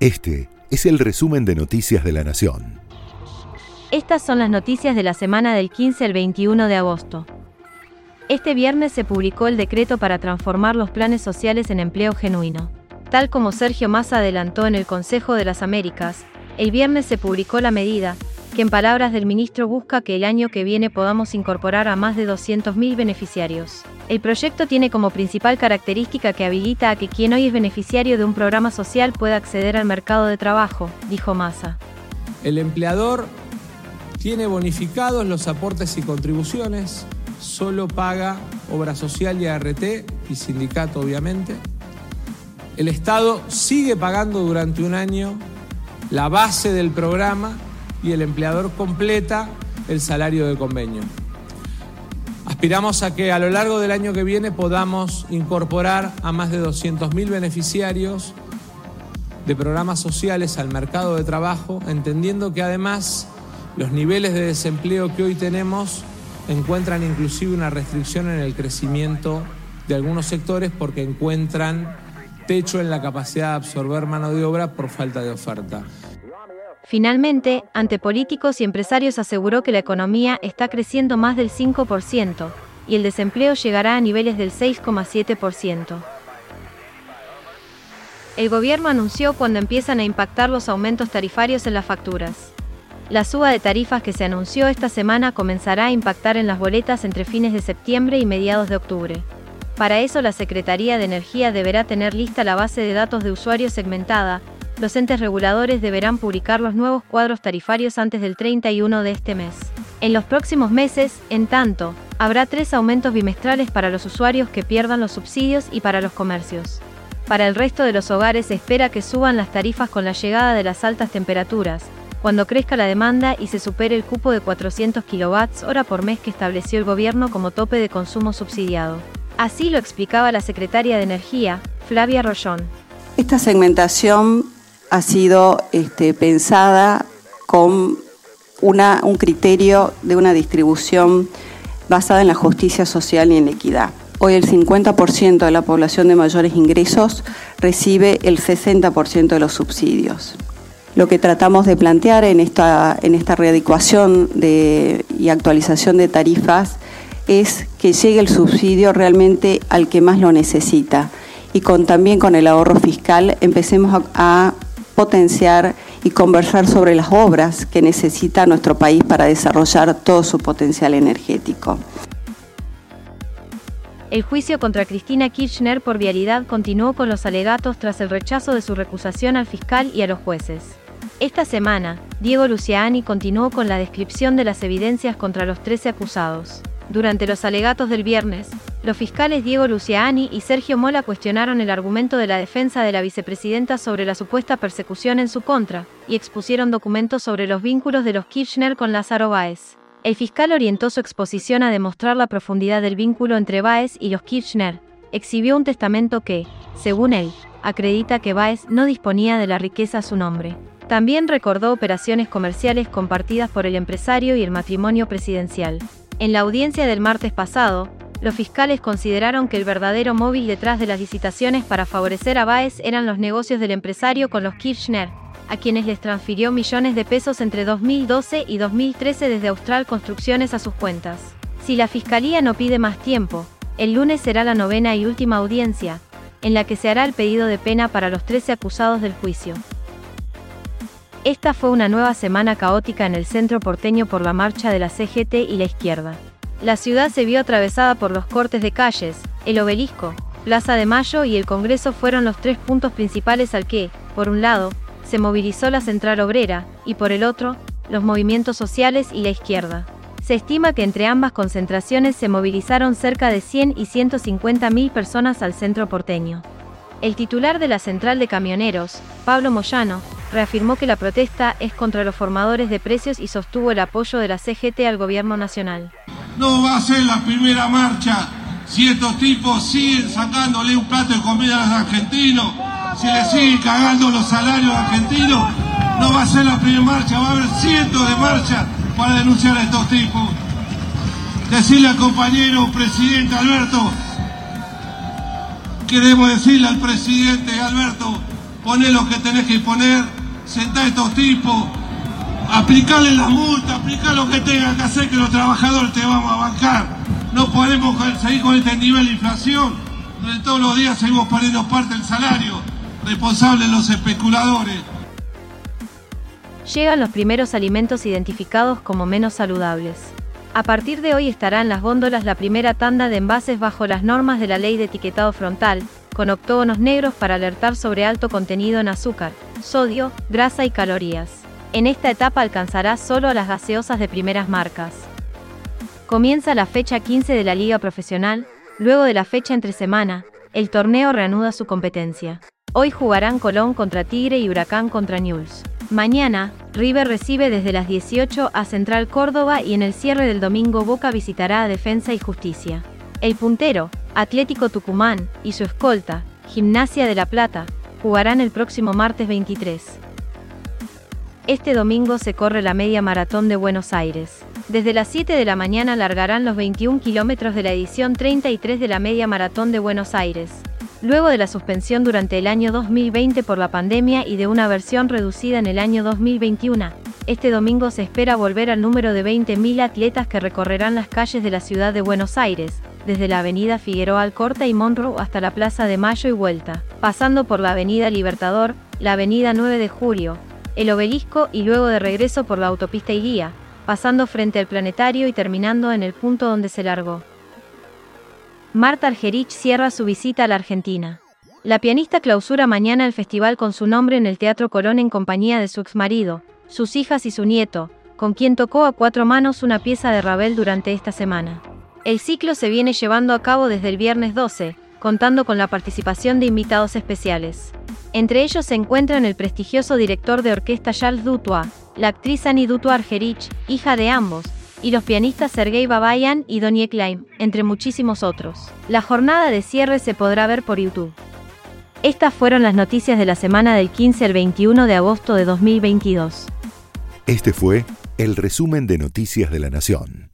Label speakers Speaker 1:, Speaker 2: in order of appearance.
Speaker 1: Este es el resumen de Noticias de la Nación.
Speaker 2: Estas son las noticias de la semana del 15 al 21 de agosto. Este viernes se publicó el decreto para transformar los planes sociales en empleo genuino. Tal como Sergio Massa adelantó en el Consejo de las Américas, el viernes se publicó la medida, que en palabras del ministro busca que el año que viene podamos incorporar a más de 200.000 beneficiarios. El proyecto tiene como principal característica que habilita a que quien hoy es beneficiario de un programa social pueda acceder al mercado de trabajo, dijo Massa.
Speaker 3: El empleador tiene bonificados los aportes y contribuciones, solo paga obra social y ART y sindicato obviamente. El Estado sigue pagando durante un año la base del programa y el empleador completa el salario de convenio. Aspiramos a que a lo largo del año que viene podamos incorporar a más de 200.000 beneficiarios de programas sociales al mercado de trabajo, entendiendo que además los niveles de desempleo que hoy tenemos encuentran inclusive una restricción en el crecimiento de algunos sectores porque encuentran techo en la capacidad de absorber mano de obra por falta de oferta.
Speaker 2: Finalmente, ante políticos y empresarios aseguró que la economía está creciendo más del 5% y el desempleo llegará a niveles del 6,7%. El gobierno anunció cuando empiezan a impactar los aumentos tarifarios en las facturas. La suba de tarifas que se anunció esta semana comenzará a impactar en las boletas entre fines de septiembre y mediados de octubre. Para eso la Secretaría de Energía deberá tener lista la base de datos de usuarios segmentada, los entes reguladores deberán publicar los nuevos cuadros tarifarios antes del 31 de este mes. En los próximos meses, en tanto, habrá tres aumentos bimestrales para los usuarios que pierdan los subsidios y para los comercios. Para el resto de los hogares se espera que suban las tarifas con la llegada de las altas temperaturas, cuando crezca la demanda y se supere el cupo de 400 kWh por mes que estableció el gobierno como tope de consumo subsidiado. Así lo explicaba la secretaria de Energía, Flavia Rollón.
Speaker 4: Esta segmentación ha sido este, pensada con un criterio de una distribución basada en la justicia social y en la equidad. Hoy el 50% de la población de mayores ingresos recibe el 60% de los subsidios. Lo que tratamos de plantear en esta, en readecuación de, y actualización de tarifas es que llegue el subsidio realmente al que más lo necesita y también con el ahorro fiscal empecemos a potenciar y conversar sobre las obras que necesita nuestro país para desarrollar todo su potencial energético.
Speaker 2: El juicio contra Cristina Kirchner por vialidad continuó con los alegatos tras el rechazo de su recusación al fiscal y a los jueces. Esta semana, Diego Luciani continuó con la descripción de las evidencias contra los 13 acusados. Durante los alegatos del viernes, los fiscales Diego Luciani y Sergio Mola cuestionaron el argumento de la defensa de la vicepresidenta sobre la supuesta persecución en su contra, y expusieron documentos sobre los vínculos de los Kirchner con Lázaro Báez. El fiscal orientó su exposición a demostrar la profundidad del vínculo entre Báez y los Kirchner. Exhibió un testamento que, según él, acredita que Báez no disponía de la riqueza a su nombre. También recordó operaciones comerciales compartidas por el empresario y el matrimonio presidencial. En la audiencia del martes pasado, los fiscales consideraron que el verdadero móvil detrás de las licitaciones para favorecer a Baez eran los negocios del empresario con los Kirchner, a quienes les transfirió millones de pesos entre 2012 y 2013 desde Austral Construcciones a sus cuentas. Si la Fiscalía no pide más tiempo, el lunes será la novena y última audiencia, en la que se hará el pedido de pena para los 13 acusados del juicio. Esta fue una nueva semana caótica en el centro porteño por la marcha de la CGT y la izquierda. La ciudad se vio atravesada por los cortes de calles, el obelisco, Plaza de Mayo y el Congreso fueron los tres puntos principales al que, por un lado, se movilizó la central obrera, y por el otro, los movimientos sociales y la izquierda. Se estima que entre ambas concentraciones se movilizaron cerca de 100 y 150 mil personas al centro porteño. El titular de la central de camioneros, Pablo Moyano, reafirmó que la protesta es contra los formadores de precios y sostuvo el apoyo de la CGT al gobierno nacional.
Speaker 5: No va a ser la primera marcha si estos tipos siguen sacándole un plato de comida a los argentinos, si le siguen cagando los salarios argentinos, no va a ser la primera marcha, va a haber cientos de marchas para denunciar a estos tipos. Decirle al compañero presidente Alberto, queremos decirle al presidente Alberto, poné lo que tenés que poner, sentá a estos tipos, aplicarle la multa, aplicar lo que tengan que hacer, que los trabajadores te vamos a bancar. No podemos seguir con este nivel de inflación, donde todos los días seguimos poniendo parte del salario, responsables los especuladores.
Speaker 2: Llegan los primeros alimentos identificados como menos saludables. A partir de hoy estará en las góndolas la primera tanda de envases bajo las normas de la ley de etiquetado frontal, con octógonos negros para alertar sobre alto contenido en azúcar, sodio, grasa y calorías. En esta etapa alcanzará solo a las gaseosas de primeras marcas. Comienza la fecha 15 de la Liga Profesional, luego de la fecha entre semana, el torneo reanuda su competencia. Hoy jugarán Colón contra Tigre y Huracán contra Newell's. Mañana, River recibe desde las 18 a Central Córdoba y en el cierre del domingo Boca visitará a Defensa y Justicia. El puntero, Atlético Tucumán, y su escolta, Gimnasia de la Plata, jugarán el próximo martes 23. Este domingo se corre la media maratón de Buenos Aires. Desde las 7 de la mañana largarán los 21 kilómetros de la edición 33 de la media maratón de Buenos Aires luego de la suspensión durante el año 2020 por la pandemia y de una versión reducida en el año 2021. Este domingo se espera volver al número de 20.000 atletas que recorrerán las calles de la ciudad de Buenos Aires, desde la avenida Figueroa Alcorta y Monroe hasta la Plaza de Mayo y vuelta, pasando por la avenida Libertador, la avenida 9 de Julio, el obelisco y luego de regreso por la autopista Guía, pasando frente al planetario y terminando en el punto donde se largó. Marta Argerich cierra su visita a la Argentina. La pianista clausura mañana el festival con su nombre en el Teatro Colón en compañía de su exmarido, sus hijas y su nieto, con quien tocó a cuatro manos una pieza de Ravel durante esta semana. El ciclo se viene llevando a cabo desde el viernes 12, contando con la participación de invitados especiales. Entre ellos se encuentran el prestigioso director de orquesta Charles Dutoit, la actriz Annie Dutoit Argerich, hija de ambos, y los pianistas Sergei Babayan y Donnie Klein, entre muchísimos otros. La jornada de cierre se podrá ver por YouTube. Estas fueron las noticias de la semana del 15 al 21 de agosto de 2022.
Speaker 1: Este fue el resumen de Noticias de la Nación.